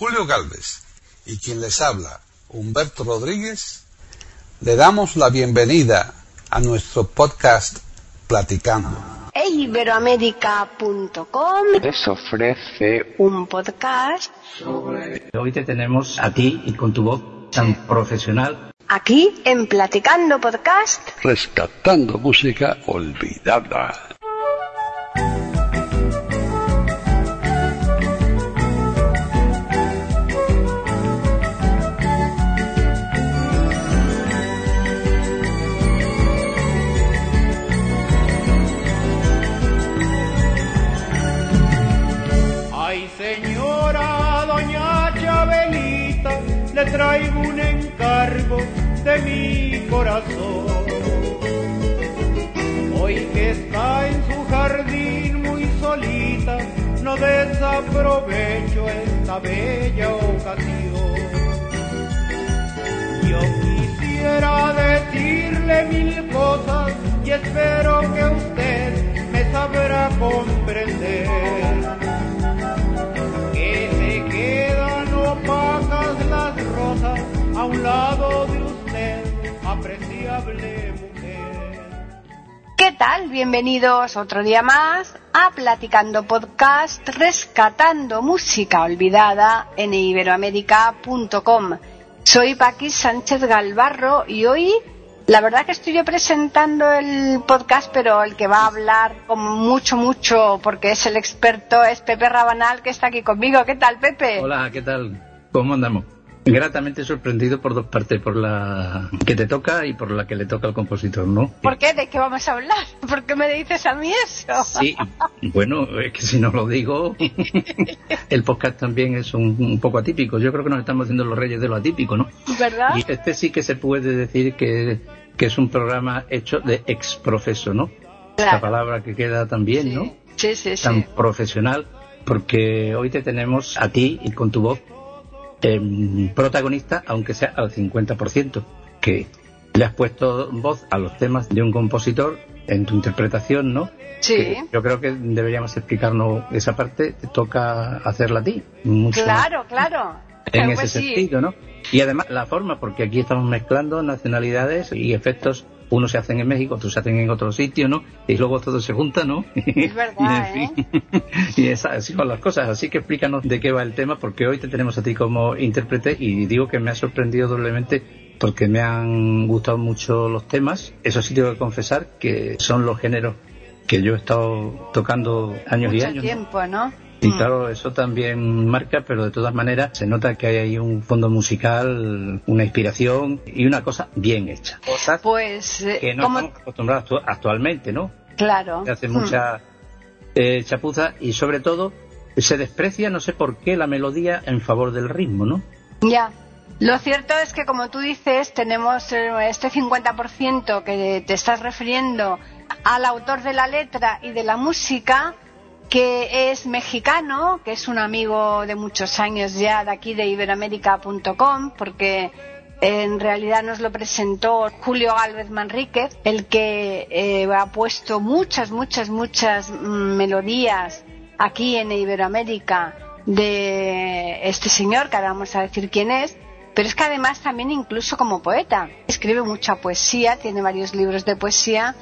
Julio Galvez y quien les habla, Humberto Rodríguez, le damos la bienvenida a nuestro podcast Platicando. Iberoamérica.com les ofrece un podcast Hoy te tenemos a ti y con tu voz tan profesional. aquí en Platicando Podcast. rescatando música olvidada. Hoy que está en su jardín muy solita, no desaprovecho esta bella ocasión. Yo quisiera decirle mil cosas y espero que usted me sabrá comprender que se quedan opacas las rosas a un lado de usted, mujer. ¿Qué tal? Bienvenidos otro día más a Platicando Podcast, rescatando música olvidada en iberoamérica.com. Soy Paqui Sánchez Galvarro y hoy la verdad que estoy yo presentando el podcast, pero el que va a hablar como mucho, mucho, porque es el experto, es Pepe Rabanal, que está aquí conmigo. ¿Qué tal, Pepe? Hola, ¿qué tal? ¿Cómo andamos? Gratamente sorprendido por dos partes, por la que te toca y por la que le toca al compositor, ¿no? ¿Por qué? ¿De qué vamos a hablar? ¿Por qué me dices a mí eso? Sí, bueno, es que si no lo digo, el podcast también es un, un poco atípico. Yo creo que nos estamos haciendo los reyes de lo atípico, ¿no? ¿Verdad? Y este sí que se puede decir que, que es un programa hecho de exprofeso, ¿no? Claro. La palabra que queda también, ¿no? Sí, sí, sí. tan profesional, porque hoy te tenemos a ti y con tu voz em, protagonista, aunque sea al 50%, que le has puesto voz a los temas de un compositor en tu interpretación, ¿no? Sí. Que yo creo que deberíamos explicarnos esa parte, te toca hacerla a ti. mucho Claro, claro. en ese sí. sentido, ¿no? Y además la forma, porque aquí estamos mezclando nacionalidades y efectos, unos se hacen en México, otros se hacen en otro sitio, ¿no? Y luego todo se junta, ¿no? Es verdad, y, en fin, y es así son las cosas. Así que explícanos de qué va el tema, porque hoy te tenemos a ti como intérprete y digo que me ha sorprendido doblemente porque me han gustado mucho los temas. Eso sí tengo que confesar que son los géneros que yo he estado tocando años y años. ¿no? tiempo, ¿no? Y Mm. claro, eso también marca, pero de todas maneras se nota que hay ahí un fondo musical, una inspiración y una cosa bien hecha. Cosas Pues, eh, que no como... estamos acostumbrados actu- actualmente, ¿no? Claro. Se hace Mm. mucha eh, chapuza y sobre todo se desprecia, no sé por qué, la melodía en favor del ritmo, ¿no? Ya. Lo cierto es que, como tú dices, tenemos eh, este 50% que te estás refiriendo al autor de la letra y de la música, que es mexicano, que es un amigo de muchos años ya de aquí de iberoamérica.com, porque en realidad nos lo presentó Julio Gálvez Manríquez, el que eh, ha puesto muchas, muchas, muchas mm, melodías aquí en Iberoamérica de este señor, que ahora vamos a decir quién es, pero es que además también incluso como poeta. Escribe mucha poesía, tiene varios libros de poesía.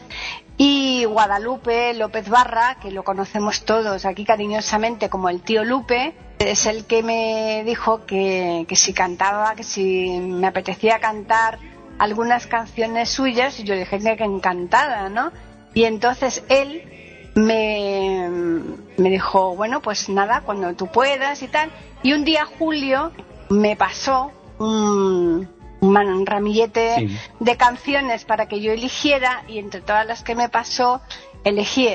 Y Guadalupe López Barra, que lo conocemos todos aquí cariñosamente como el tío Lupe, es el que me dijo que, que si cantaba, que si me apetecía cantar algunas canciones suyas, y yo le dije que encantada, ¿no? Y entonces él me, me dijo, bueno, pues nada, cuando tú puedas y tal. Y un día Julio me pasó un, un ramillete Sí. de canciones para que yo eligiera y entre todas las que me pasó elegí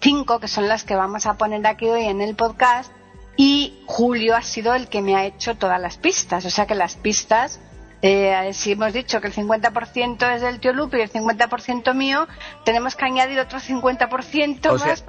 cinco que son las que vamos a poner aquí hoy en el podcast y Julio ha sido el que me ha hecho todas las pistas, o sea que las pistas eh, si hemos dicho que el 50% es del tío Lupe y el 50% mío, tenemos que añadir otro 50% O más,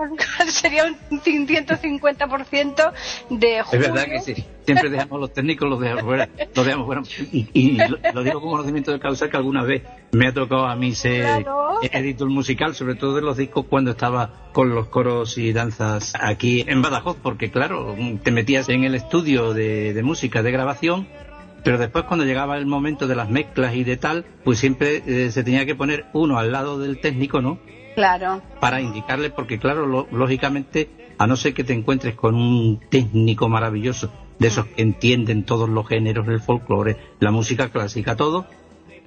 sería un 150% de Es verdad Julio. que sí. Siempre dejamos los técnicos, los dejamos fuera. Los dejamos fuera. Y, y lo, lo digo con conocimiento de causa que alguna vez me ha tocado a mí ser Claro. editor musical, sobre todo de los discos cuando estaba con los coros y danzas aquí en Badajoz, porque claro, te metías en el estudio de, de música, de grabación, pero después cuando llegaba el momento de las mezclas y de tal, pues siempre eh, se tenía que poner uno al lado del técnico, ¿no? Claro, para indicarle, porque claro, lo- lógicamente, a no ser que te encuentres con un técnico maravilloso, de esos que entienden todos los géneros del folclore, la música clásica, todo,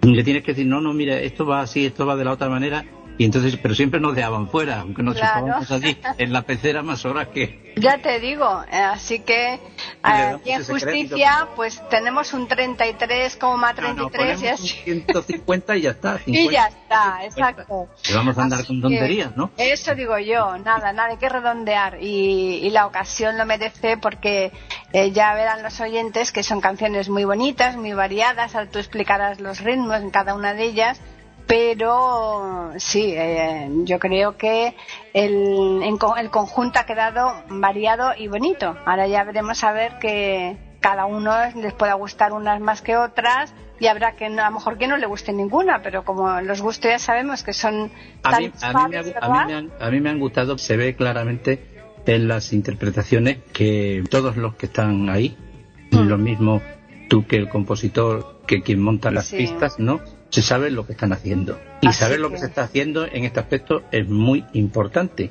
le tienes que decir, no, no, mira, esto va así, esto va de la otra manera, y entonces, pero siempre nos dejaban fuera, aunque nos Claro. chupábamos allí en la pecera más horas que... ya te digo, eh, así que Y eh, y en justicia pues tenemos un 33,33 No, no, y ponemos un así. 150 y ya está. Y 50, ya está, 50. exacto. Y vamos a andar Así con tonterías, ¿no? Eso digo yo, nada, nada, hay que redondear y, y la ocasión lo merece porque eh, ya verán los oyentes que son canciones muy bonitas, muy variadas, ahora tú explicarás los ritmos en cada una de ellas, pero sí, eh, yo creo que el, el conjunto ha quedado variado y bonito. Ahora ya veremos a ver que cada uno les pueda gustar unas más que otras y habrá que a lo mejor que no le guste ninguna, pero como los gustos ya sabemos que son A tan mí, a, mí me a mí me han, a mí me han gustado, se ve claramente en las interpretaciones que todos los que están ahí, Mm. lo mismo tú que el compositor, que quien monta las Sí. pistas, ¿no? Se sabe lo que están haciendo. Y Así saber lo que se está haciendo en este aspecto es muy importante.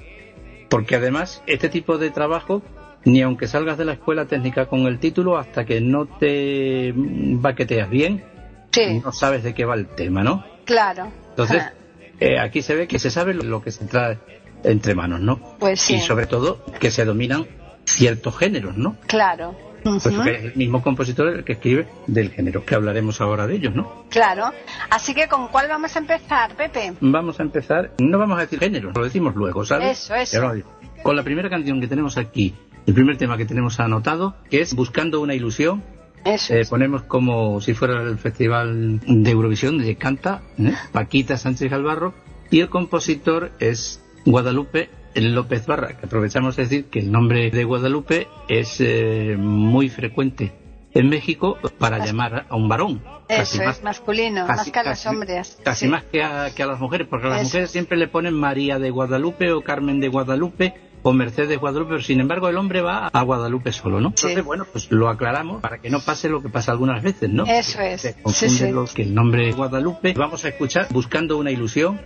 Porque además, este tipo de trabajo, ni aunque salgas de la escuela técnica con el título, hasta que no te baqueteas bien, Sí, no sabes de qué va el tema, ¿no? claro. Entonces, Ah, eh, aquí se ve que se sabe lo, lo que se trae entre manos, ¿no? Pues sí. Y sobre todo que se dominan ciertos géneros, ¿no? Claro. Pues el mismo compositor el que escribe del género, que hablaremos ahora de ellos, ¿no? Claro. Así que, ¿con cuál vamos a empezar, Pepe? Vamos a empezar, no vamos a decir género, lo decimos luego, ¿sabes? Eso, eso. Con la primera canción que tenemos aquí, el primer tema que tenemos anotado, que es Buscando una ilusión, Eso. Eh, ponemos como si fuera el Festival de Eurovisión de Canta, ¿eh? Paquita Sánchez Galvarro, y el compositor es Guadalupe López Barra, que aprovechamos de decir que el nombre de Guadalupe es eh, muy frecuente en México para llamar a un varón. Eso más, es masculino, más que a los hombres. Casi Sí. más que a, que a las mujeres, porque a las Eso. mujeres siempre le ponen María de Guadalupe o Carmen de Guadalupe o Mercedes de Guadalupe, pero sin embargo el hombre va a Guadalupe solo, ¿no? Sí. Entonces, bueno, pues lo aclaramos para que no pase lo que pasa algunas veces, ¿no? Eso es. Se Sí, confunde sí. lo que el nombre es Guadalupe. Vamos a escuchar Buscando una ilusión.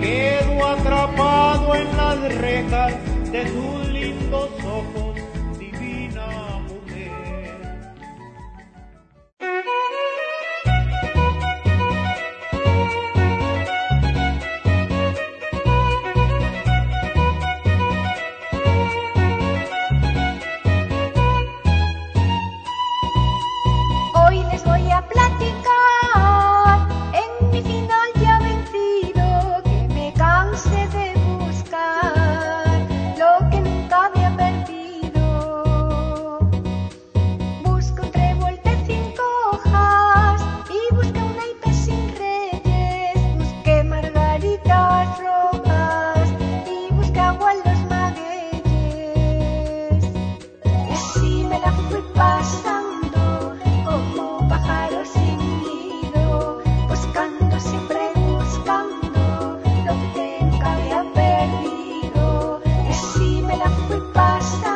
Quedo atrapado en las rejas de tus lindos ojos, した。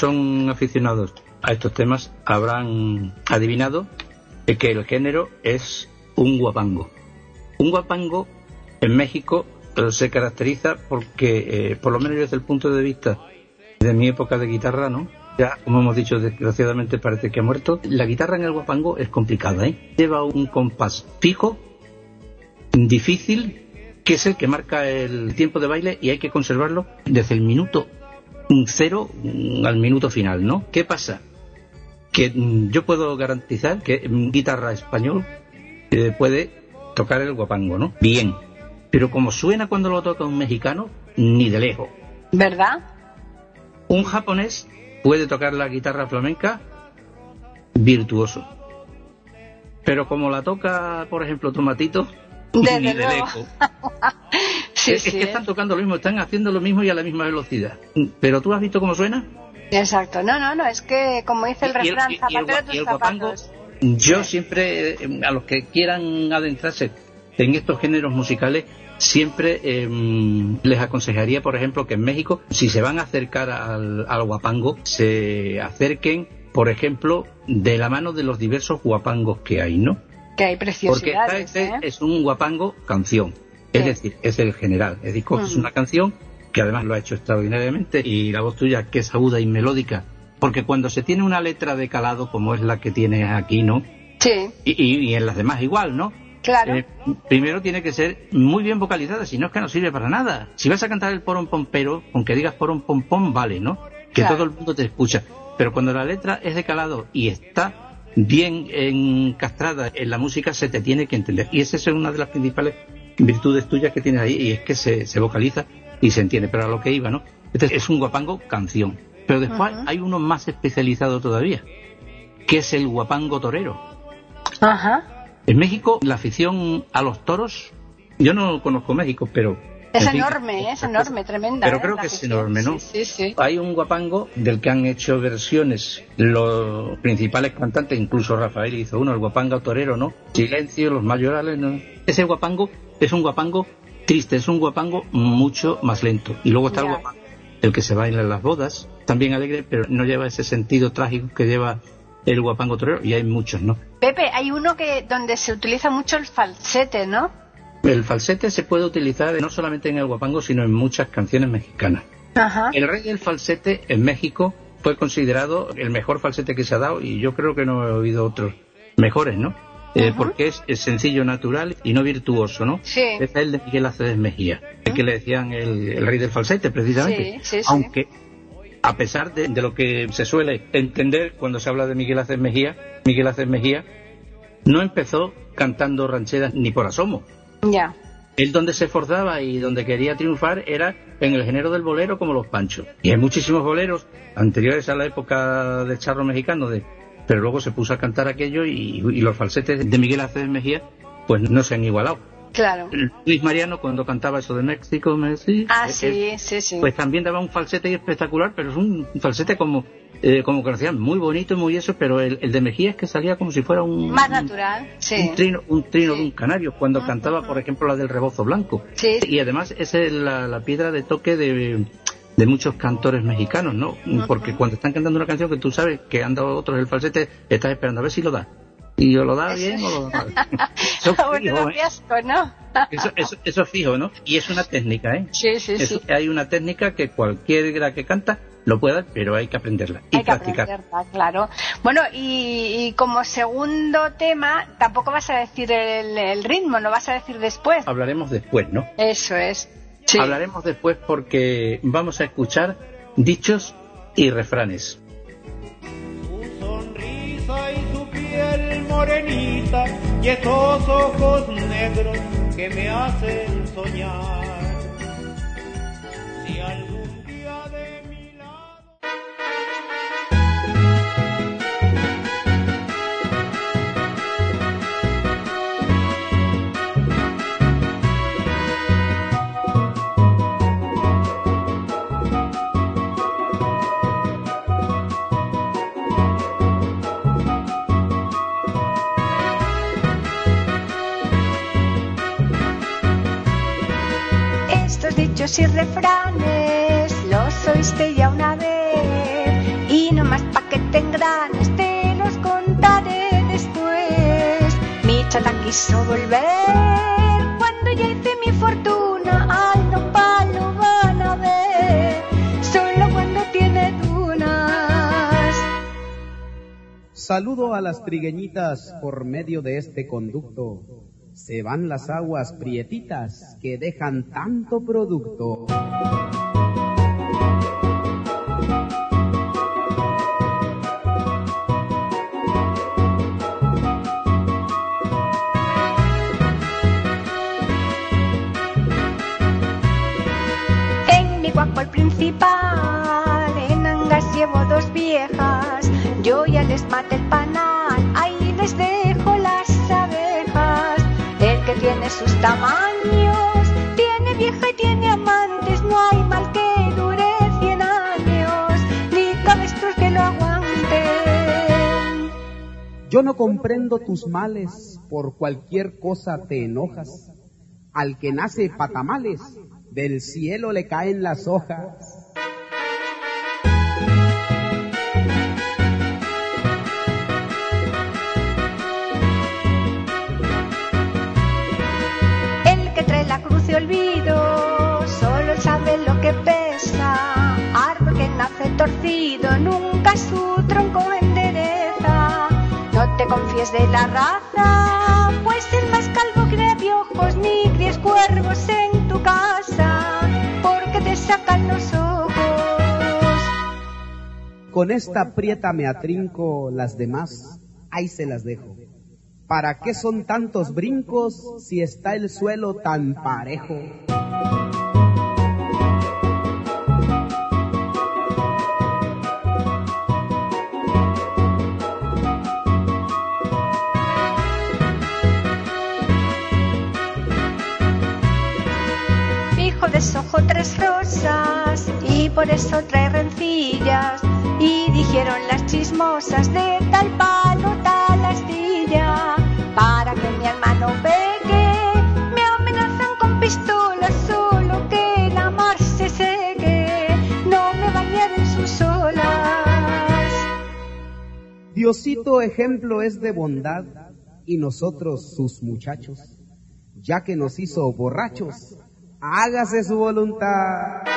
Son aficionados a estos temas habrán adivinado que el género es un guapango. Un guapango en México eh, se caracteriza porque, eh, por lo menos desde el punto de vista de mi época de guitarra, ¿no? Ya, como hemos dicho, desgraciadamente parece que ha muerto. La guitarra en el guapango es complicada, ¿eh? Lleva un compás fijo, difícil, que es el que marca el tiempo de baile y hay que conservarlo desde el minuto cero mm, al minuto final, ¿no? ¿Qué pasa? Que mm, yo puedo garantizar que mm, guitarra español eh, puede tocar el guapango, ¿no? Bien. Pero como suena cuando lo toca un mexicano, ni de lejos. ¿Verdad? Un japonés puede tocar la guitarra flamenca virtuoso. Pero como la toca, por ejemplo, Tomatito, Desde ni de lejos. Sí, es, sí. que están tocando lo mismo, están haciendo lo mismo y a la misma velocidad. Pero tú has visto cómo suena? Exacto. No, no, no, es que como dice el refrán, zapatero tus guapango, zapatos. Yo siempre, eh, a los que quieran adentrarse en estos géneros musicales, siempre eh, les aconsejaría, por ejemplo, que en México, si se van a acercar al, al guapango, se acerquen, por ejemplo, de la mano de los diversos guapangos que hay, ¿no? Que hay Porque preciosidades, este ¿eh? es un guapango canción, es decir, es el general. Es decir, coges Ujú. una canción que además lo ha hecho extraordinariamente y la voz tuya que es aguda y melódica. Porque cuando se tiene una letra de calado como es la que tienes aquí, ¿no? Sí, Y, y- y en las demás igual, ¿no? claro. Eh, primero tiene que ser muy bien vocalizada, si no es que no sirve para nada. Si vas a cantar el porón pompero, aunque digas porón pom pom, vale, ¿no? Que Claro. todo el mundo te escucha. Pero cuando la letra es de calado y está bien encastrada en la música, se te tiene que entender. Y esa es una de las principales virtudes tuyas que tienes ahí, y es que se, se vocaliza y se entiende. Pero a lo que iba, ¿no? Este es un guapango canción. Pero después hay uno más especializado todavía, que es el guapango torero. Ajá. En México, la afición a los toros, yo no conozco México, pero... Es en fin, enorme, es enorme, tremenda. Pero ¿eh? creo que es enorme, ¿no? Sí, sí, sí. Hay un guapango del que han hecho versiones los principales cantantes, incluso Rafael hizo uno, el guapango torero, ¿no? Silencio, los mayorales, ¿no? Ese guapango es un guapango triste, es un guapango mucho más lento. Y luego está el guapango, el que se baila en las bodas, también alegre, pero no lleva ese sentido trágico que lleva el guapango torero, y hay muchos, ¿no? Pepe, hay uno que donde se utiliza mucho el falsete, ¿no? El falsete se puede utilizar no solamente en el guapango, sino en muchas canciones mexicanas. Ajá. El rey del falsete en México fue considerado el mejor falsete que se ha dado y yo creo que no he oído otros mejores, ¿no? Eh. Porque es, es sencillo, natural y no virtuoso, ¿no? Sí. Es el de Miguel Aceves Mejía, el que le decían el, el rey del falsete, precisamente. Sí, sí, sí. Aunque, a pesar de, de lo que se suele entender cuando se habla de Miguel Aceves Mejía, Miguel Aceves Mejía no empezó cantando rancheras ni por asomo. Ya. Él donde se esforzaba y donde quería triunfar era en el género del bolero como los panchos. Y hay muchísimos boleros anteriores a la época del charro mexicano, de, pero luego se puso a cantar aquello y, los falsetes de Miguel Aceves Mejía pues no se han igualado. Claro. Luis Mariano cuando cantaba eso de México, México, Ah, eh, sí, sí, sí. pues también daba un falsete espectacular, pero es un falsete como eh, como que decían, muy bonito y muy eso, pero el, el de Mejía es que salía como si fuera un, Más natural, sí. un trino, un trino Sí. de un canario cuando cantaba, por ejemplo, la del rebozo blanco. Sí. Y además esa es la, la piedra de toque de, de muchos cantores mexicanos, ¿no? Porque cuando están cantando una canción que tú sabes que han dado otros el falsete, estás esperando a ver si lo da. Y o lo da bien o lo da mal. Eso, es bueno, fijo, ¿eh? fiasco, ¿no? eso, eso- eso es fijo, ¿no? Y es una técnica, ¿eh? Sí, sí, Eso- sí. hay una técnica que cualquiera que canta lo pueda, pero hay que aprenderla y Hay que practicar. aprenderla, claro. Bueno, y, y como segundo tema, tampoco vas a decir el, el ritmo, no vas a decir después. Hablaremos después, ¿no? Eso es. Sí. Hablaremos después porque vamos a escuchar dichos y refranes. Y esos ojos negros que me hacen soñar. Dichos y refranes los oíste ya una vez y no más pa' que te te los contaré después. Mi chata quiso volver cuando ya hice mi fortuna, ay no palo van a ver, solo cuando tiene dunas. Saludo a las trigueñitas por medio de este conducto. Se van las aguas prietitas que dejan tanto producto. Tamaños, tiene vieja y tiene amantes. No hay mal que dure cien años, ni cabestros que lo aguanten. Yo no comprendo tus males, por cualquier cosa te enojas. Al que nace patamales, del cielo le caen las hojas. De la raza, pues el más calvo crea piojos, ni críes cuervos en tu casa, porque te sacan los ojos. Con esta prieta me atrinco, las demás, ahí se las dejo. ¿Para qué son tantos brincos si está el suelo tan parejo? Deshojo tres rosas y por eso trae rencillas. Y dijeron las chismosas de tal palo, tal astilla. Para que mi hermano pegue, me amenazan con pistolas, solo que la mar se seque. No me bañar en sus olas. Diosito ejemplo es de bondad y nosotros sus muchachos, ya que nos hizo borrachos, hágase su voluntad.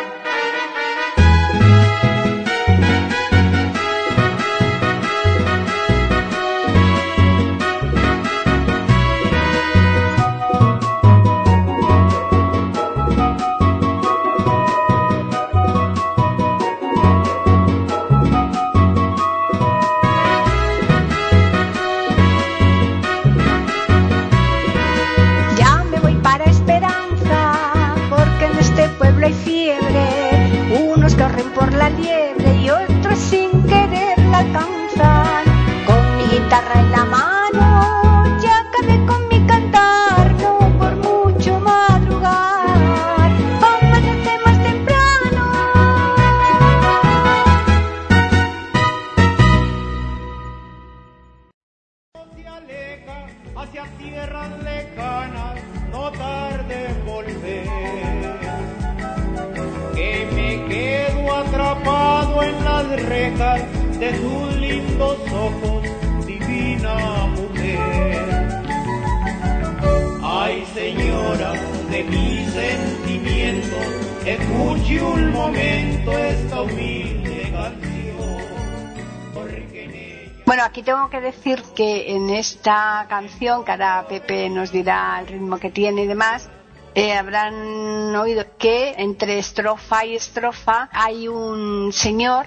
Esta canción, que ahora Pepe nos dirá el ritmo que tiene y demás, eh, habrán oído que entre estrofa y estrofa hay un señor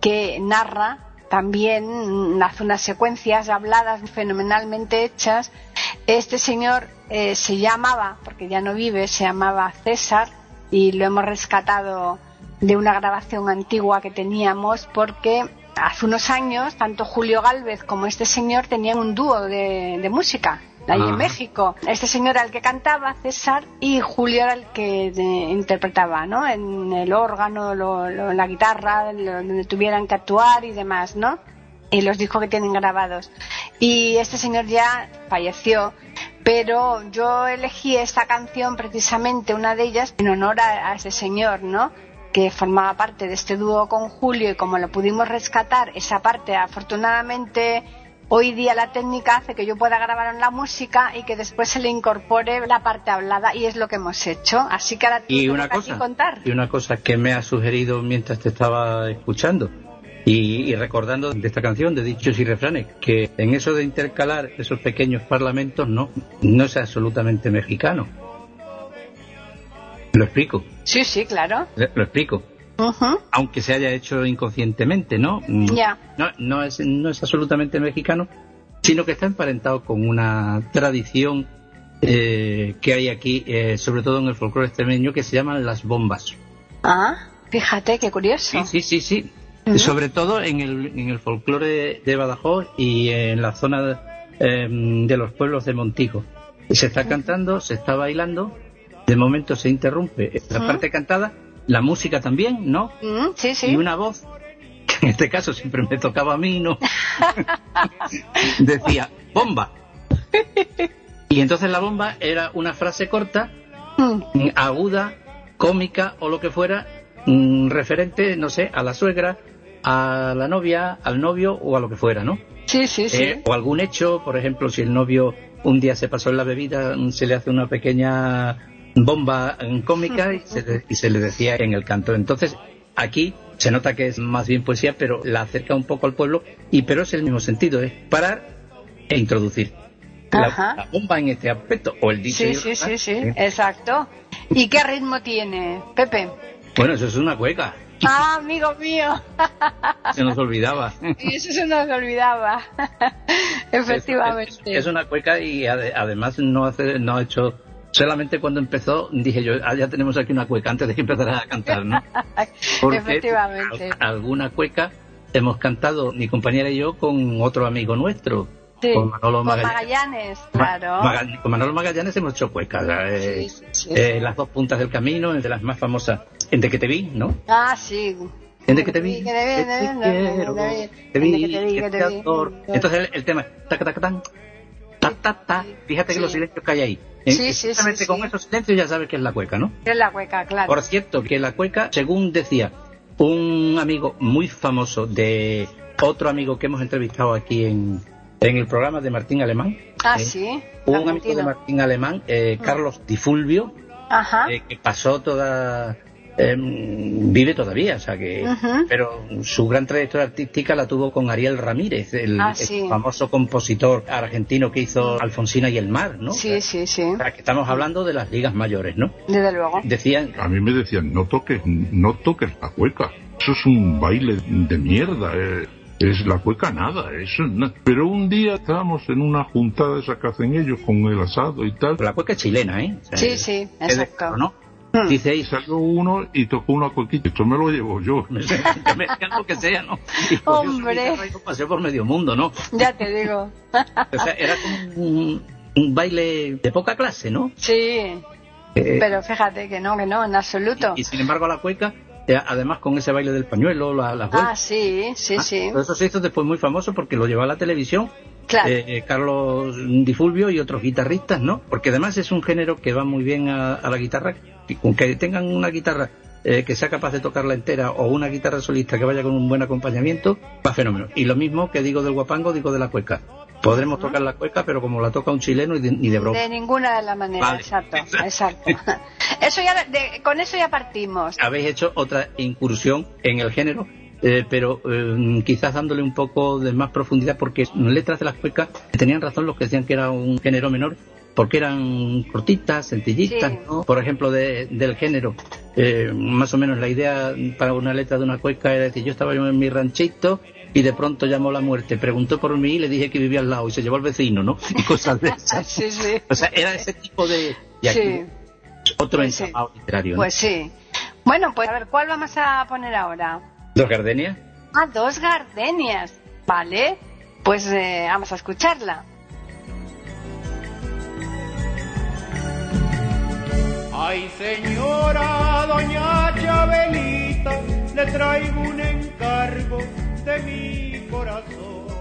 que narra también, mm, hace unas secuencias habladas fenomenalmente hechas. Este señor eh, se llamaba, porque ya no vive, se llamaba César y lo hemos rescatado de una grabación antigua que teníamos porque hace unos años tanto Julio Galvez como este señor tenían un dúo de, de música ahí en. México. Este señor era el que cantaba, César, y Julio era el que interpretaba, ¿no? En el órgano, lo- lo- la guitarra, lo- donde tuvieran que actuar y demás, ¿no? Y los discos que tienen grabados. Y este señor ya falleció, pero yo elegí esta canción precisamente, una de ellas, en honor a, a ese señor, ¿no? Que formaba parte de este dúo con Julio y como lo pudimos rescatar, esa parte afortunadamente hoy día la técnica hace que yo pueda grabar en la música y que después se le incorpore la parte hablada y es lo que hemos hecho. Así que ahora te Y una cosa, contar. y una cosa que me ha sugerido mientras te estaba escuchando y, y recordando de esta canción de dichos y refranes, que en eso de intercalar esos pequeños parlamentos no, no es absolutamente mexicano. Lo explico, Sí, sí, claro. lo lo explico. Aunque se haya hecho inconscientemente, ¿no? Mm, Ya. No, no, es, no es absolutamente mexicano, sino que está emparentado con una tradición eh, que hay aquí, eh, sobre todo en el folclore extremeño, que se llaman las bombas. Ah, fíjate, qué curioso. Sí, sí, sí. Sobre todo en el, en el folclore de Badajoz y en la zona eh, de los pueblos de Montijo. Se está cantando, se está bailando, de momento se interrumpe la parte cantada, la música también, ¿no? Mm, sí, Y sí. una voz, que en este caso siempre me tocaba a mí, ¿no? Decía, bomba. Y entonces la bomba era una frase corta, Mm, mm, aguda, cómica o lo que fuera, mm, referente, no sé, a la suegra, a la novia, al novio o a lo que fuera, ¿no? Sí, sí, sí. Eh, o algún hecho, por ejemplo, si el novio un día se pasó en la bebida, se le hace una pequeña bomba cómica y se, le, y se le decía en el canto. Entonces, aquí se nota que es más bien poesía, pero la acerca un poco al pueblo, y pero es el mismo sentido, es parar e introducir. La, bomba en este aspecto, o el dicho. Sí, sí, sí, sí, ¿eh? exacto. ¿Y qué ritmo tiene, Pepe? Bueno, eso es una cueca, Ah, amigo mío. se nos olvidaba. Y eso se nos olvidaba. Efectivamente. Es, es una cueca y ade- además no hace, no ha hecho. Solamente cuando empezó dije yo, ah, ya tenemos aquí una cueca antes de que empezara a cantar, ¿no? Porque Efectivamente. al- alguna cueca hemos cantado mi compañera y yo con otro amigo nuestro, Sí. con Manolo Con Magallanes. Magallanes, Ma- claro. Con Manolo Magallanes hemos hecho cuecas, eh, Sí, sí, eh, las dos puntas del camino, de las más famosas, en De que te vi, ¿no? Ah, sí. En de que te vi, Que te vi, que te vi. Entonces el, el tema es taca, taca, tan, ta, ta, ta. Fíjate que los silencios que hay ahí. En- Sí, sí, sí, con esos silencios ya sabes que es la cueca, ¿no? Es la cueca, claro. Por cierto, que la cueca, según decía un amigo muy famoso de otro amigo que hemos entrevistado aquí en, en el programa de Martín Alemán, Ah, eh, sí. un amigo de. Martín Alemán, eh, Carlos Di Fulvio, Ajá. eh, que pasó toda em, vive todavía o sea que pero su gran trayectoria artística la tuvo con Ariel Ramírez el, Ah, el famoso compositor argentino que hizo Alfonsina y el mar no Sí, sí, sí. o sea, que estamos hablando de las ligas mayores no Desde luego. decían A mí me decían, no toques, no toques la cueca. Eso es un baile de mierda. eh. Es la cueca nada, eso Pero un día estábamos en una juntada esa que hacen ellos con el asado y tal. la cueca es chilena eh O sea, Sí, sí, es de- exacto. ¿no? Hmm. dice ahí Y salió uno y tocó una cuequita. Esto me lo llevo yo. me lo que sea no y Hombre. y paseó por medio mundo no Ya te digo. o sea era como un, un baile de poca clase no Sí. Eh, Pero fíjate que no, que no, en absoluto. Y sin embargo la cueca, eh, además con ese baile del pañuelo, la- las Ah, vueltas, sí, sí, ah, sí. eso se hizo después muy famoso porque lo llevó a la televisión Claro. eh, Carlos Di Fulvio y otros guitarristas, ¿no? Porque además es un género que va muy bien a, a la guitarra, y con que tengan una guitarra eh, que sea capaz de tocarla entera o una guitarra solista que vaya con un buen acompañamiento, va fenómeno. Y lo mismo que digo del guapango, digo de la cueca. Podremos tocar la cueca, pero como la toca un chileno y de- ni de broma. De ninguna de las maneras, Vale. exacto, exacto. Eso ya, de- con eso ya partimos. habéis hecho otra incursión en el género, eh, pero eh, quizás dándole un poco de más profundidad, porque letras de las cuecas tenían razón los que decían que era un género menor, porque eran cortitas, sencillitas, Sí. ¿no? Por ejemplo, de- del género, eh, más o menos la idea para una letra de una cueca era decir, yo estaba yo en mi ranchito y de pronto llamó la muerte, preguntó por mí y le dije que vivía al lado y se llevó al vecino, ¿no? Y cosas de esas. Sí, sí. O sea, era ese tipo de... Y aquí, otro Pues literario. ¿no? pues sí. Bueno, pues a ver, ¿cuál vamos a poner ahora? ¿Dos gardenias? Ah, dos gardenias. Vale, pues eh, vamos a escucharla. Ay señora doña Chabelita, le traigo un encargo de mi corazón.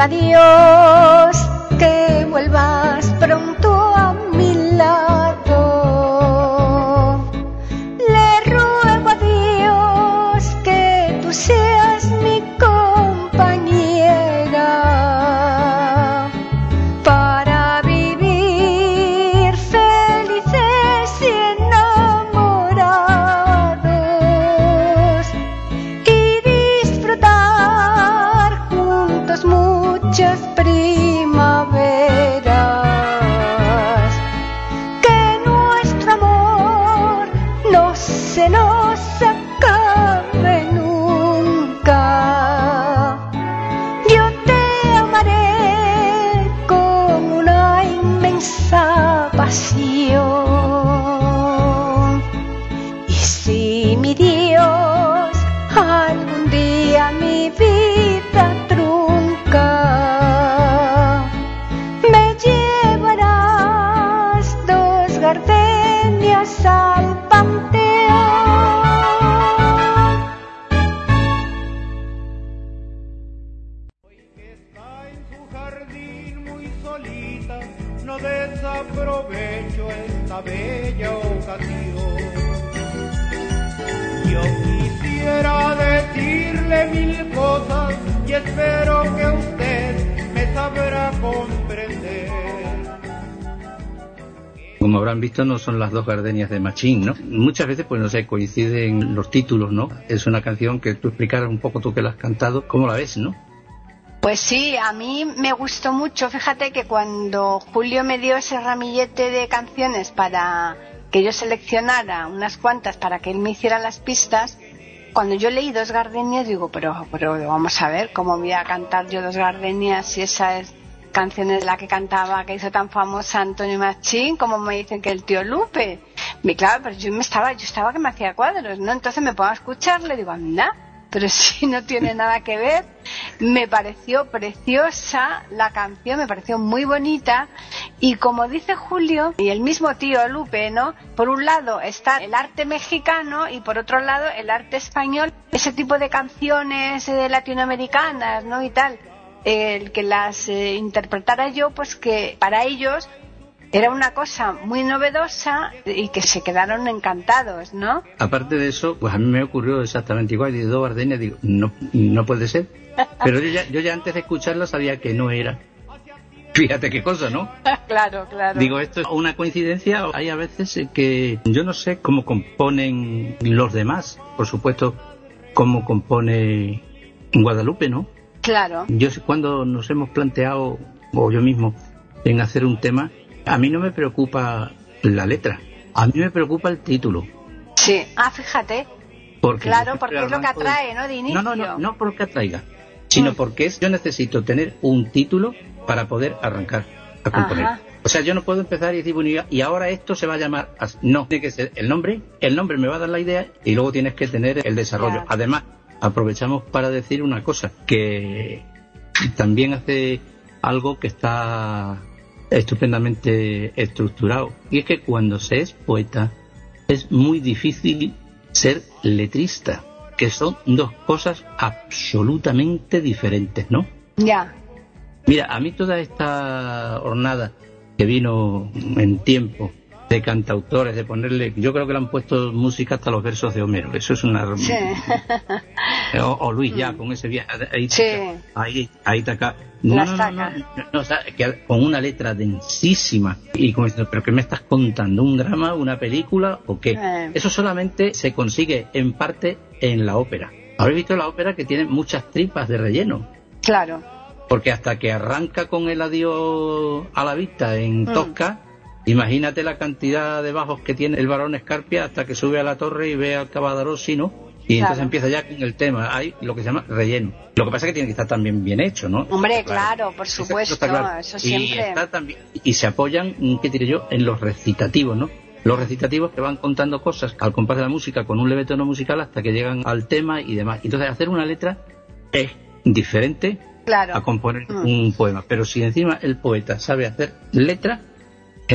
adiós. Yo quisiera decirle mil cosas y espero que usted me sabrá comprender. Como habrán visto, no son las dos gardenias de Machín, ¿no? Muchas veces, pues no sé, coinciden los títulos, ¿no? Es una canción que tú explicaras un poco tú que la has cantado, ¿cómo la ves, no? Pues sí, a mí me gustó mucho. Fíjate que cuando Julio me dio ese ramillete de canciones para que yo seleccionara unas cuantas para que él me hiciera las pistas, cuando yo leí dos gardenias digo, pero, pero vamos a ver, ¿cómo voy a cantar yo dos gardenias si esa es canción es la que cantaba, que hizo tan famosa Antonio Machín, como me dicen que el tío Lupe? Y claro, pero yo me estaba, yo estaba que me hacía cuadros, ¿no? Entonces me pongo a escucharle digo, anda, pero si no tiene nada que ver. Me pareció preciosa la canción, me pareció muy bonita y como dice Julio y el mismo tío Lupe, ¿no? Por un lado está el arte mexicano y por otro lado el arte español, ese tipo de canciones eh, latinoamericanas, ¿no? Y tal, el que las eh, interpretara yo, pues que para ellos era una cosa muy novedosa y que se quedaron encantados, ¿no? Aparte de eso, pues a mí me ocurrió exactamente igual. Y dos gardenias, digo, no, no puede ser. Pero yo ya, yo ya antes de escucharla sabía que no era. Fíjate qué cosa, ¿no? claro, claro. Digo, esto es una coincidencia. Hay a veces que yo no sé cómo componen los demás. Por supuesto, cómo compone Guadalupe, ¿no? Claro. Yo cuando nos hemos planteado, o yo mismo, en hacer un tema, a mí no me preocupa la letra. A mí me preocupa el título. Sí. Ah, fíjate. Porque Claro, porque es lo que atrae, ¿no? De inicio. No, no, no, no porque atraiga, sino Mm. porque es, yo necesito tener un título para poder arrancar a componer. Ajá. O sea, yo no puedo empezar y decir, bueno, y- y ahora esto se va a llamar así. No, tiene que ser el nombre, el nombre me va a dar la idea y luego tienes que tener el desarrollo. Claro. Además, aprovechamos para decir una cosa, que también hace algo que está estupendamente estructurado. Y es que cuando se es poeta es muy difícil ser letrista, que son dos cosas absolutamente diferentes, ¿no? Ya. Mira, a mí toda esta hornada que vino en tiempo de cantautores, de ponerle, yo creo que le han puesto música hasta los versos de Homero, eso es una... Sí. O, o Luis ya, con ese viaje, ahí, Sí. ahí, ahí está acá. La No, no, no, saca. no, no, o sea, que con una letra densísima y como diciendo, pero ¿qué me estás contando? ¿Un drama, una película o qué? Eh. Eso solamente se consigue en parte en la ópera. Habéis visto la ópera que tiene muchas tripas de relleno. Claro. Porque hasta que arranca con el adiós a la vista en Mm. Imagínate la cantidad de bajos que tiene el varón Escarpia hasta que sube a la torre y ve al Cavadarossi, ¿no? Y Claro. entonces empieza ya con el tema. Hay lo que se llama relleno. Lo que pasa es que tiene que estar también bien hecho, ¿no? Hombre, claro, por supuesto, está claro. eso Y, siempre. está también- y se apoyan, mm, ¿qué diré yo?, en los recitativos, ¿no? Los recitativos que van contando cosas al compás de la música con un leve tono musical hasta que llegan al tema y demás. Entonces, hacer una letra es diferente Claro. a componer Mm. un poema. Pero si encima el poeta sabe hacer letra,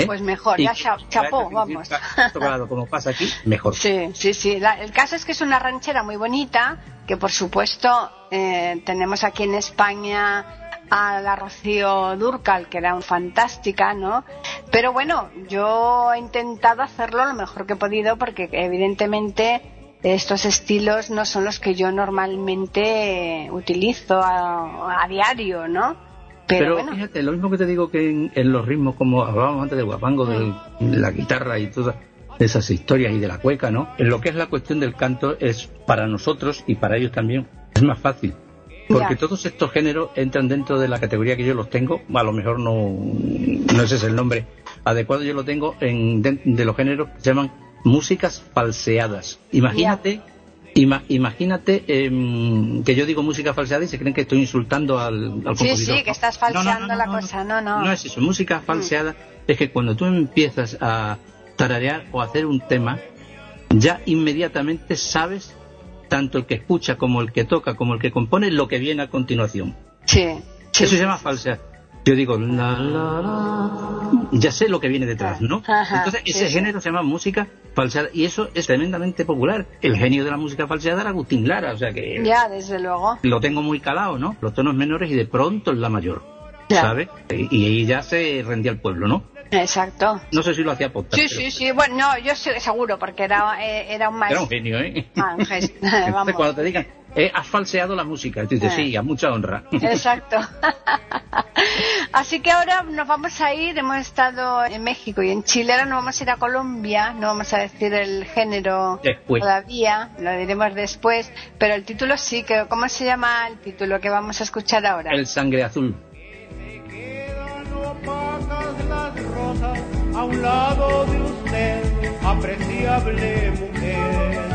¿eh? Pues mejor, ya cha- chapó, vamos. Tocado como pasa aquí, mejor. Sí, sí, sí. La- el caso es que es una ranchera muy bonita, que por supuesto eh, tenemos aquí en España a la Rocío Durcal, que era un fantástica, ¿no? Pero bueno, yo he intentado hacerlo lo mejor que he podido porque evidentemente estos estilos no son los que yo normalmente utilizo a, a diario, ¿no? Pero, Pero, bueno, fíjate, lo mismo que te digo que en, en los ritmos, como hablábamos antes de guapango, de la guitarra y todas esas historias y de la cueca, ¿no? En lo que es la cuestión del canto es para nosotros y para ellos también es más fácil. Porque Ya. todos estos géneros entran dentro de la categoría que yo los tengo, a lo mejor no, no ese es el nombre adecuado, yo lo tengo en, de, de los géneros que se llaman músicas falseadas. Imagínate Ima- imagínate em, que yo digo música falseada y se creen que estoy insultando al, al sí, compositor. sí, que estás No, no, no, falseando no, la cosa, no, no. No es eso, música falseada es que cuando tú empiezas a tararear o a hacer un tema, ya inmediatamente sabes, tanto el que escucha como el que toca, como el que compone, lo que viene a continuación. Sí, sí. Eso se llama falsear. Yo digo, la, la, la, ya sé lo que viene detrás, ¿no? Ajá, Entonces, ese sí. género se llama música falseada y eso es tremendamente popular. El genio de la música falseada era Agustín Lara, o sea que Ya, desde luego. lo tengo muy calado, ¿no? Los tonos menores y de pronto es la mayor, Ya. ¿sabes? Y, y ya se rendía el pueblo, ¿no? Exacto. No sé si lo hacía posta. Sí, pero sí, sí. Bueno, no, yo seguro, porque era, eh, era un Era maestro. un genio, ¿eh? Ah, un gesto, Entonces, cuando te digan, eh, has falseado la música, y tú dices, Eh. sí, a mucha honra. Exacto. Así que ahora nos vamos a ir, hemos estado en México y en Chile, ahora nos vamos a ir a Colombia, no vamos a decir el género Después. todavía, lo diremos después, pero el título sí, que ¿cómo se llama el título que vamos a escuchar ahora? El sangre azul. quedan opacas las rosas a un lado de usted, apreciable mujer.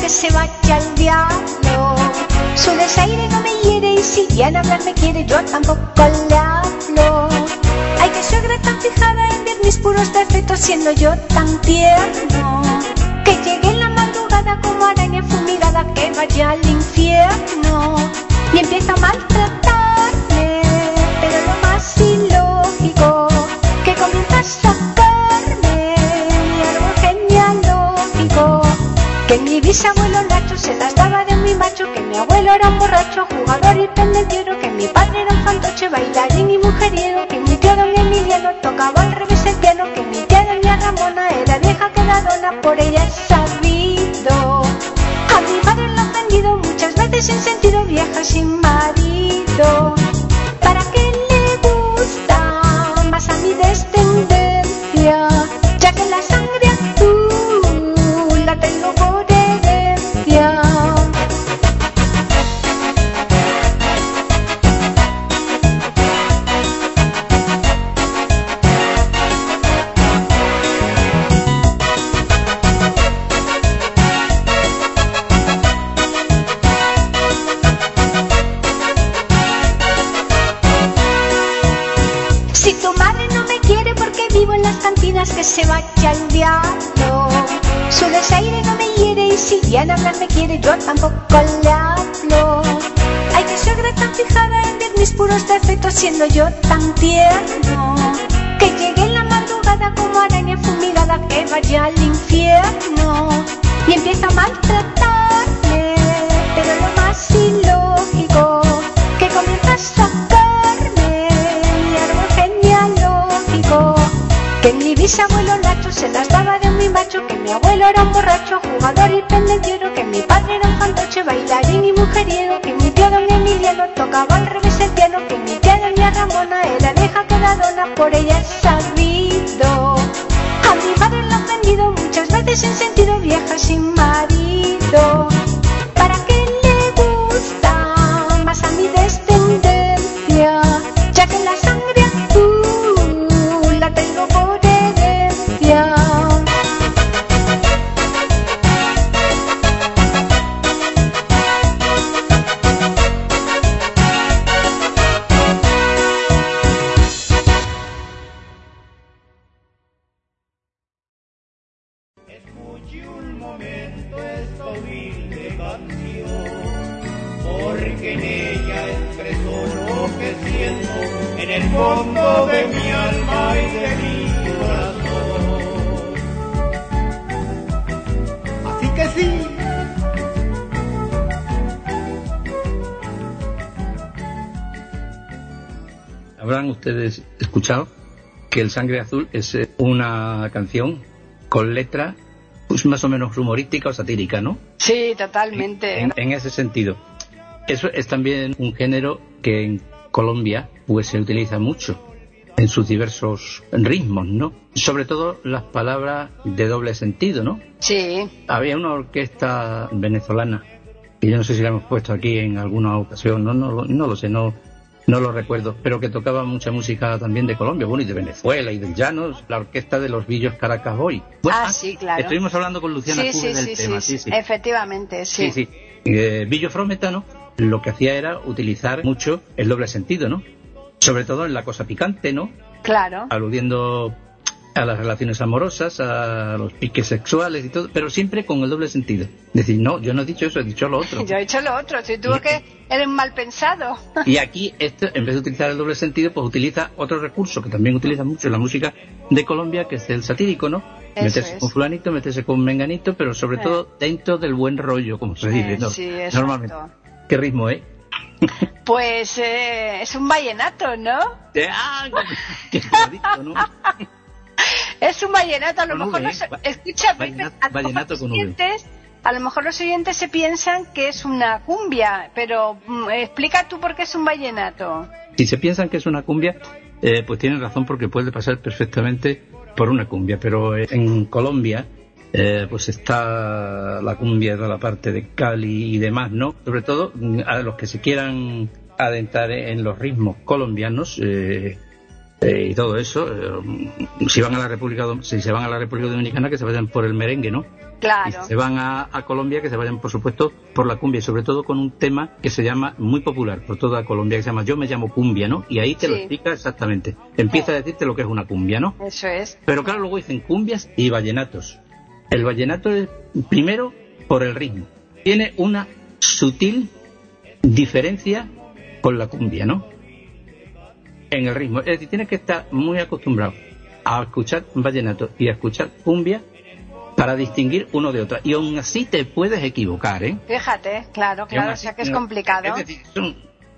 que se vaya al diablo. Su desaire no me hiere y si bien hablar me quiere, yo tampoco le hablo. Ay, que suegra tan fijada en ver mis puros defectos, siendo yo tan tierno. Que llegue en la madrugada como araña fumigada, que vaya al infierno. Y empieza a maltratarme, pero lo más Que mi bisabuelo Nacho se las daba de mi macho, que mi abuelo era un borracho, jugador y pendenciero, que mi padre era un fantoche, bailarín y mujeriego, que mi tío don Emiliano tocaba al revés el piano, que mi tía doña Ramona era vieja quedadona, por ella he sabido. A mi madre la han vendido muchas veces en sentido vieja sin marido. Y si bien hablar me quiere yo tampoco le hablo. Hay que ser tan fijada en ver mis puros defectos siendo yo tan tierno. Que llegue en la madrugada como araña fumigada que vaya al infierno. Que mi padre era un fantoche, bailarín y mujeriego, que mi tío don Emiliano tocaba al revés el piano, que mi tía doña Ramona era vieja dona, por ella sabido. A mi padre lo han vendido muchas veces sin sentido, vieja sin marido. El Sangre Azul es eh, una canción con letra pues, más o menos humorística o satírica, ¿no? Sí, totalmente. En, en ese sentido. Eso es también un género que en Colombia pues se utiliza mucho en sus diversos ritmos, ¿no? Sobre todo las palabras de doble sentido, ¿no? Sí, Había una orquesta venezolana, y yo no sé si la hemos puesto aquí en alguna ocasión, no, no, lo- no lo sé, no, no lo recuerdo, pero que tocaba mucha música también de Colombia, bueno, y de Venezuela y del Llanos, la orquesta de los Villos Caracas Boy. Bueno, Ah, sí, claro. Estuvimos hablando con Luciana sí, Cube sí, del sí, tema, sí, sí, sí. efectivamente, sí. Sí, sí. Eh, Villo Frometano lo que hacía era utilizar mucho el doble sentido, ¿no? Sobre todo en la cosa picante, ¿no? Claro. Aludiendo a las relaciones amorosas, a los piques sexuales y todo, pero siempre con el doble sentido. Decir, no, yo no he dicho eso, he dicho lo otro. Yo he hecho lo otro, si tú que eres mal pensado. Y aquí, esto, en vez de utilizar el doble sentido, pues utiliza otro recurso que también utiliza mucho en la música de Colombia, que es el satírico, ¿no? Eso meterse es. con fulanito, meterse con menganito, pero sobre Eh. todo dentro del buen rollo, como se dice, Eh, ¿no? sí, normalmente. ¿Qué ritmo, eh? Pues eh, es un vallenato, ¿no? ¡Ah! ¡Qué bonito, ¿no? Es un vallenato, a lo Con mejor V, los, ¿eh? Escucha, vallenato- a lo mejor vallenato los con V. oyentes, a lo mejor los oyentes se piensan que es una cumbia, pero mm, explica tú por qué es un vallenato. Si se piensan que es una cumbia, eh, pues tienen razón porque puede pasar perfectamente por una cumbia. Pero eh, en Colombia, eh, pues está la cumbia de la parte de Cali y demás, ¿no? Sobre todo mm, a los que se quieran adentrar en los ritmos colombianos. eh, eh, y todo eso, eh, si van a la República si se van a la República Dominicana que se vayan por el merengue, ¿no? Y Claro. si se van a, a Colombia, que se vayan, por supuesto, por la cumbia, y sobre todo con un tema que se llama, muy popular por toda Colombia, que se llama Yo me llamo cumbia, ¿no? Y ahí te lo explica exactamente. Empieza a decirte lo que es una cumbia, ¿no? Eso es. Pero claro, luego dicen cumbias y vallenatos. El vallenato es, primero, por el ritmo. Tiene una sutil diferencia con la cumbia, ¿no? En el ritmo. Es decir, tienes que estar muy acostumbrado a escuchar vallenato y a escuchar cumbia para distinguir uno de otro. Y aún así te puedes equivocar, ¿eh? Fíjate, claro, claro, o sea que es complicado. es decir, son-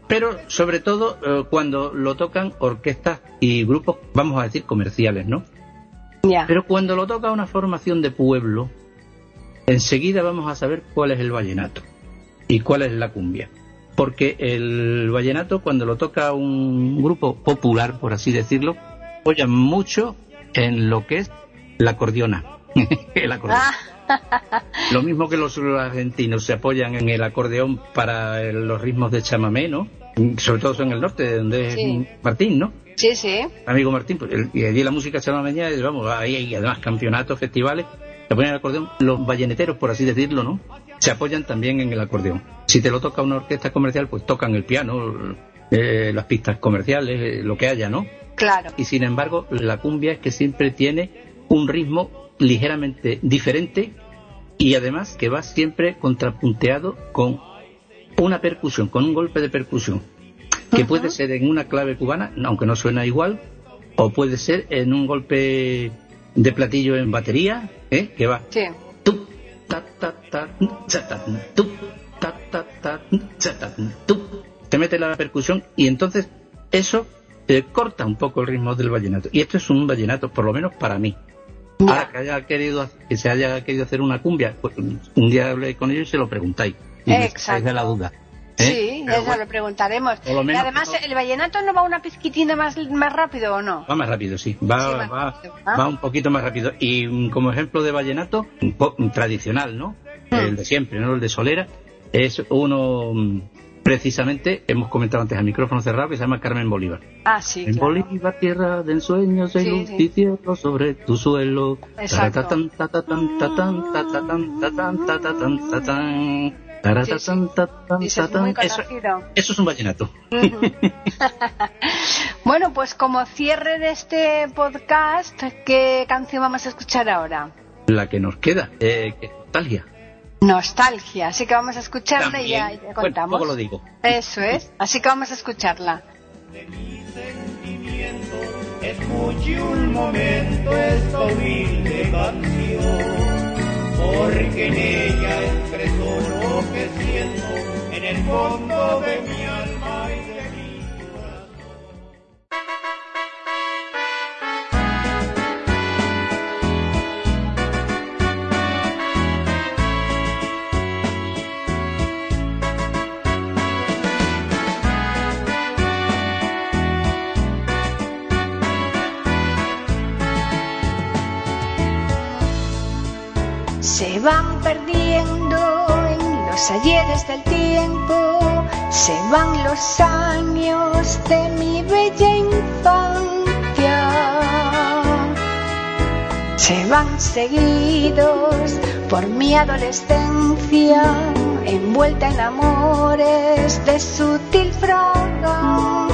pero sobre todo eh, cuando lo tocan orquestas y grupos, vamos a decir, comerciales, ¿no? Ya. Pero cuando lo toca una formación de pueblo, enseguida vamos a saber cuál es el vallenato y cuál es la cumbia. Porque el vallenato, cuando lo toca un grupo popular, por así decirlo, apoya mucho en lo que es la acordeona. el acordeón. Ah, Lo mismo que los argentinos se apoyan en el acordeón para los ritmos de chamamé, ¿no? Sobre todo en el norte, de donde Sí. es Martín, ¿no? sí, sí. amigo Martín, pues, el- y allí la música chamameña, vamos, ahí hay además campeonatos, festivales, se ponen el acordeón, los balleneteros, por así decirlo, ¿no? Se apoyan también en el acordeón. Si te lo toca una orquesta comercial, pues tocan el piano, eh, las pistas comerciales, eh, lo que haya, ¿no? Claro. Y sin embargo, la cumbia es que siempre tiene un ritmo ligeramente diferente y además que va siempre contrapunteado con una percusión, con un golpe de percusión, que puede ser en una clave cubana, aunque no suena igual, o puede ser en un golpe de platillo en batería, ¿eh? que va. Sí. Te mete la percusión y entonces eso corta un poco el ritmo del vallenato. Y esto es un vallenato, por lo menos para mí. Ahora que, haya querido, que se haya querido hacer una cumbia, pues, un día hablé con ellos y se lo preguntáis. Y Exacto. de la duda. ¿Eh? Sí, eso bueno, lo preguntaremos. lo Y además, ¿el vallenato no va una pizquitina más, más rápido o no? Va más rápido, sí. Va, Sí, va, rápido, va un poquito más rápido. Y mm, como ejemplo de vallenato, un po- un tradicional, ¿no? Mm. El de siempre, ¿no? El de Solera. Es uno, mm, precisamente, hemos comentado antes a micrófono cerrado, que se llama Carmen Bolívar. Ah, sí, en claro. Bolívar, tierra de ensueños Sí, luz sí. sobre tu suelo. Exacto. Taratatan, tatán, Dice, es Eso, eso es un vallenato. Ujú. bueno, pues como cierre de este podcast, ¿qué canción vamos a escuchar ahora? La que nos queda, eh, es nostalgia. Nostalgia, así que vamos a escucharla y ya, También. ya Bueno, contamos. luego lo digo. Eso es, así que vamos a escucharla. Escuche un momento esta humilde canción, porque en ella expreso lo que siento en el fondo de mi alma y de mi. Se van perdiendo en los ayeres del tiempo, se van los años de mi bella infancia. Se van seguidos por mi adolescencia, envuelta en amores de sutil fragancia.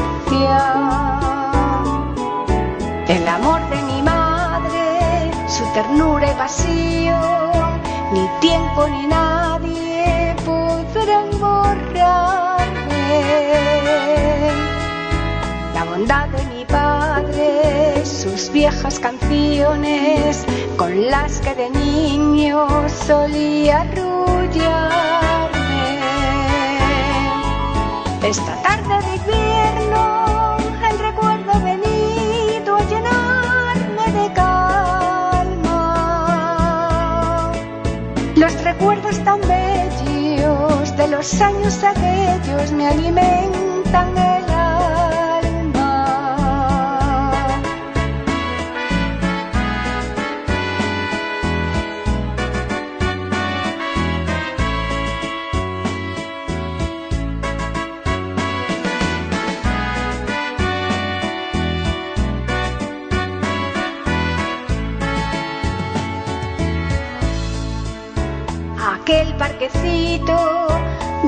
El amor de mi madre, su ternura y pasión, ni tiempo ni nadie De mi padre, sus viejas canciones con las que de niño solía arrullarme. Esta tarde de invierno el recuerdo venido a llenarme de calma. Los recuerdos tan bellos de los años aquellos me alimentan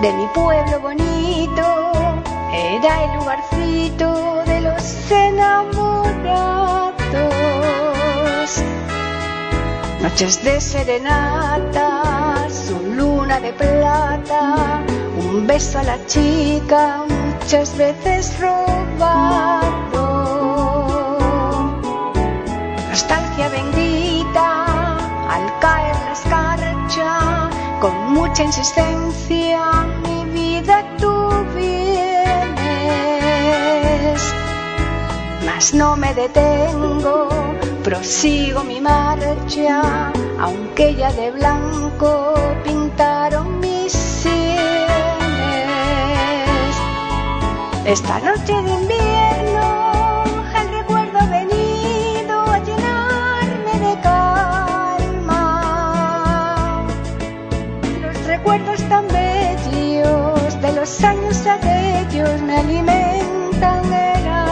de mi pueblo bonito era el lugarcito de los enamorados. Noches de serenata, su luna de plata, un beso a la chica muchas veces robado. Nostalgia bendita, al caer la escarcha, con mucha insistencia, No me detengo, prosigo mi marcha, aunque ya de blanco pintaron mis sienes. Esta noche de invierno el recuerdo ha venido a llenarme de calma. Los recuerdos tan bellos de los años aquellos me alimentan el alma.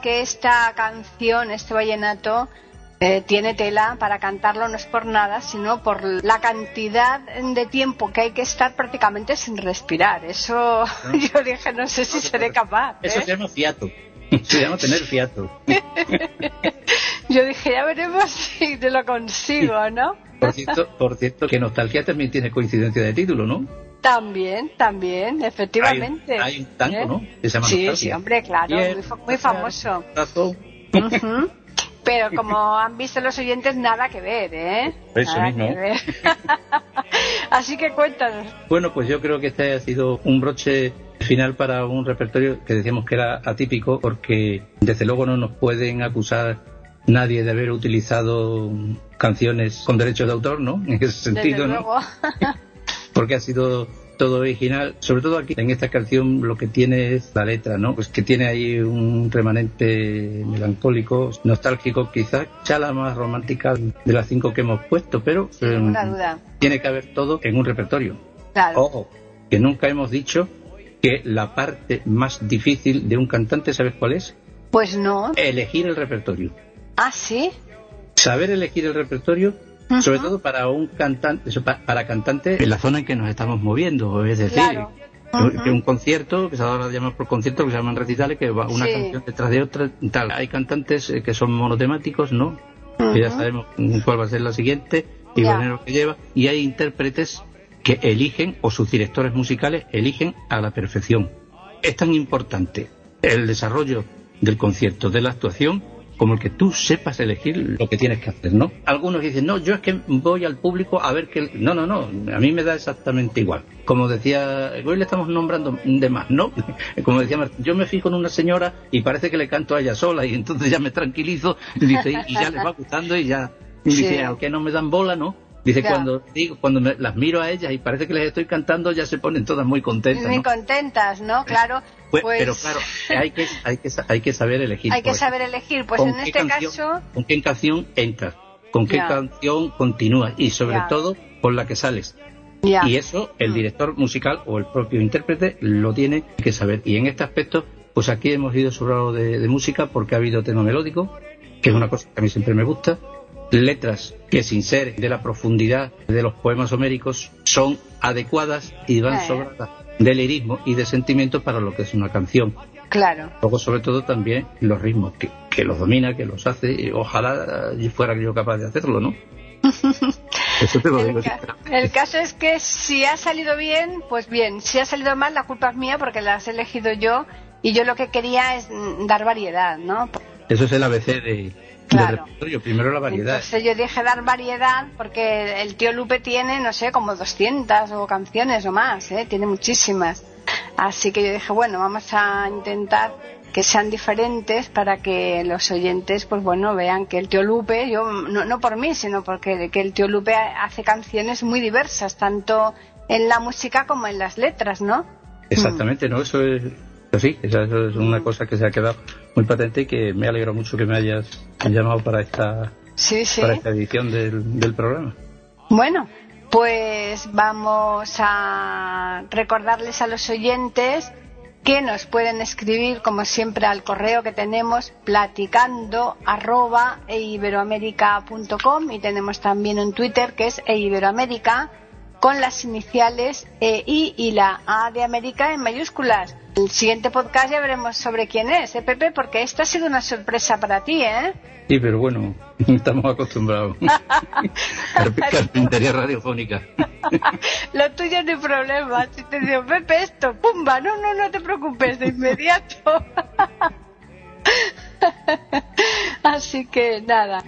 Que esta canción, este vallenato, eh, tiene tela para cantarlo no es por nada, sino por la cantidad de tiempo que hay que estar prácticamente sin respirar. Eso yo dije, no sé si seré capaz. Eso ¿eh? se llama fiato. Se llama tener fiato. Yo dije, ya veremos si te lo consigo, ¿no? Por cierto, por cierto, que Nostalgia también tiene coincidencia de título, ¿no? También, también, efectivamente. Hay, hay un tango, ¿Eh? ¿no? Que se llama Sí, Nostalgia. sí, hombre, claro, Bien, muy, fa- muy famoso. Pero como han visto los oyentes, nada que ver, ¿eh? Eso Nada mismo. que ver. Así que cuéntanos. Bueno, pues yo creo que este ha sido un broche final para un repertorio que decíamos que era atípico porque desde luego no nos pueden acusar nadie de haber utilizado canciones con derechos de autor, ¿no? En ese Desde sentido, ¿no? luego. porque ha sido todo original. Sobre todo aquí en esta canción lo que tiene es la letra, ¿no? Pues que tiene ahí un remanente melancólico, nostálgico, quizás ya la más romántica de las cinco que hemos puesto, pero eh, duda. tiene que haber todo en un repertorio. Claro. Ojo, que nunca hemos dicho que la parte más difícil de un cantante, ¿sabes cuál es? Pues no. Elegir el repertorio. Ah, sí. Saber elegir el repertorio, Sobre todo para un cantante, para cantante en la zona en que nos estamos moviendo, es decir, Claro. que Ujú. un concierto, que se ahora llama por concierto, que se llaman recitales, que va una Sí. canción detrás de otra, tal. Hay cantantes eh, que son monotemáticos, ¿no? Que ya sabemos cuál va a ser la siguiente y Ya. el que lleva, y hay intérpretes que eligen, o sus directores musicales eligen a la perfección. Es tan importante el desarrollo del concierto, de la actuación, como el que tú sepas elegir lo que tienes que hacer, ¿no? Algunos dicen, no, yo es que voy al público a ver que... No, no, no, a mí me da exactamente igual. Como decía, hoy le estamos nombrando de más, ¿no? Como decía Martín, yo me fijo en una señora y parece que le canto a ella sola y entonces ya me tranquilizo y, dice, y ya les va gustando y ya... Y Sí. dice, aunque no me dan bola, ¿no? Dice, cuando digo, cuando me- las miro a ellas y parece que les estoy cantando, ya se ponen todas muy contentas, Muy ¿no? contentas, ¿no? Claro. Pues- Pues, Pero claro, hay que, hay que, hay que saber elegir. hay que por saber elegir. Pues ¿Con en este canción- caso, ¿Con qué canción entras? ¿Con qué canción continúas? Y sobre todo, con la que sales. Y eso el Mm. director musical o el propio intérprete lo tiene que saber. Y en este aspecto, pues aquí hemos ido sobrado de, de música porque ha habido tema melódico, que es una cosa que a mí siempre me gusta. Letras que sin ser de la profundidad de los poemas homéricos son adecuadas y van Eh. sobradas de lirismo y de sentimiento para lo que es una canción. Claro. Luego, sobre todo, también los ritmos, que, que los domina, que los hace, y ojalá fuera yo capaz de hacerlo, ¿no? Eso te lo El, digo ca- sinceramente. el caso es que si ha salido bien, pues bien. Si ha salido mal, la culpa es mía porque las he elegido yo y yo lo que quería es mm, dar variedad, ¿no? Eso es el ABC de, Claro. repertorio. Primero la variedad. Entonces yo dije dar variedad porque el tío Lupe tiene, no sé, como 200 o canciones o más, ¿eh? tiene muchísimas. Así que yo dije, bueno, vamos a intentar que sean diferentes para que los oyentes, pues bueno, vean que el tío Lupe, yo no, no por mí, sino porque que el tío Lupe hace canciones muy diversas, tanto en la música como en las letras, ¿no? Exactamente, ¿no? Eso es así. Eso es una cosa que se ha quedado muy patente y que me alegro mucho que me hayas llamado para esta, Sí, sí. para esta edición del, del programa. Bueno, pues vamos a recordarles a los oyentes que nos pueden escribir como siempre al correo que tenemos platicando arroba eiberoamerica.com y tenemos también un Twitter que es eiberoamérica con las iniciales EI y la A de América en mayúsculas. El siguiente podcast ya veremos sobre quién es, ¿eh, Pepe? Porque esto ha sido una sorpresa para ti, ¿eh? Sí, pero bueno, estamos acostumbrados. Carp- Carpintería radiofónica. Lo tuyo no hay problema. Si te digo, Pepe, esto, pumba, no, no, no te preocupes, de inmediato. Así que nada,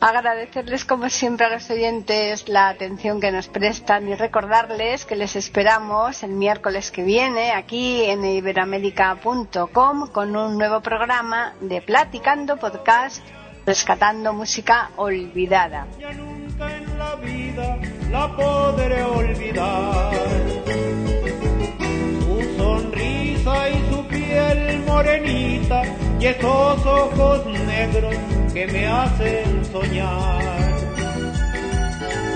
agradecerles como siempre a los oyentes la atención que nos prestan y recordarles que les esperamos el miércoles que viene aquí en iberoamérica.com con un nuevo programa de Platicando Podcast, rescatando música olvidada. Ya nunca en la vida la podré olvidar. Sonrisa y su piel morenita y esos ojos negros que me hacen soñar.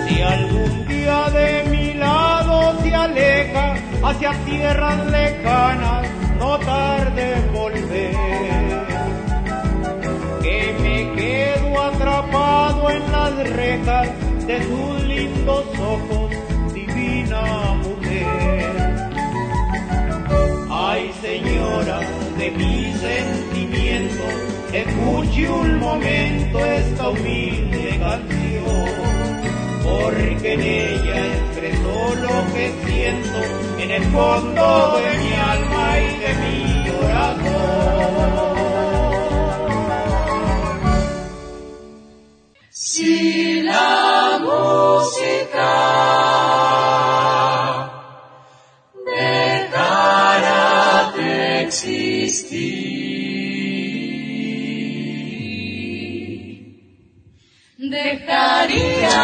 Si algún día de mi lado se aleja hacia tierras lejanas, no tarde en volver. Que me quedo atrapado en las rejas de sus lindos ojos, divina mujer. Ay señora de mis sentimientos, escuche un momento esta humilde canción porque en ella expreso lo que siento en el fondo de mi alma y de mi corazón. Si la música existir,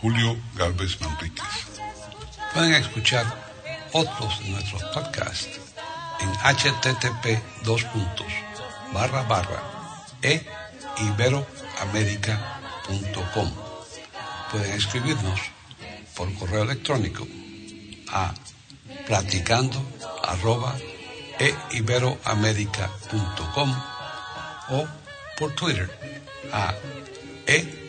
Julio Galvez Manríquez. Pueden escuchar otros de nuestros podcasts en http dos barra barra e. Pueden escribirnos por correo electrónico a platicando e o por Twitter a e